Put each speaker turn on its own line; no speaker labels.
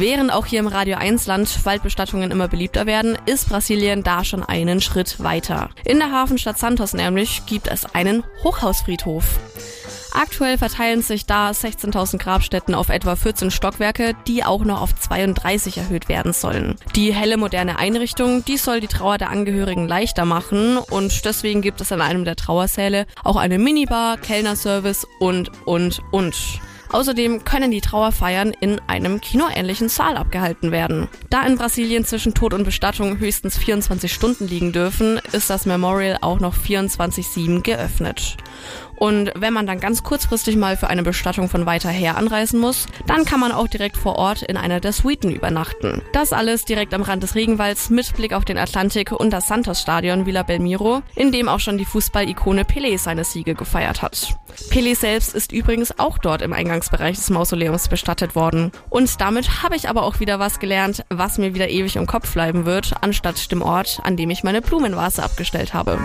Während auch hier im Radio 1 Land Waldbestattungen immer beliebter werden, ist Brasilien da schon einen Schritt weiter. In der Hafenstadt Santos nämlich gibt es einen Hochhausfriedhof. Aktuell verteilen sich da 16.000 Grabstätten auf etwa 14 Stockwerke, die auch noch auf 32 erhöht werden sollen. Die helle moderne Einrichtung, die soll die Trauer der Angehörigen leichter machen und deswegen gibt es an einem der Trauersäle auch eine Minibar, Kellnerservice und, und, und. Außerdem können die Trauerfeiern in einem kinoähnlichen Saal abgehalten werden. Da in Brasilien zwischen Tod und Bestattung höchstens 24 Stunden liegen dürfen, ist das Memorial auch noch 24-7 geöffnet. Und wenn man dann ganz kurzfristig mal für eine Bestattung von weiter her anreisen muss, dann kann man auch direkt vor Ort in einer der Suiten übernachten. Das alles direkt am Rand des Regenwalds mit Blick auf den Atlantik und das Santos-Stadion Villa Belmiro, in dem auch schon die Fußball-Ikone Pelé seine Siege gefeiert hat. Pelé selbst ist übrigens auch dort im Eingangsbereich des Mausoleums bestattet worden. Und damit habe ich aber auch wieder was gelernt, was mir wieder ewig im Kopf bleiben wird, anstatt dem Ort, an dem ich meine Blumenvase abgestellt habe.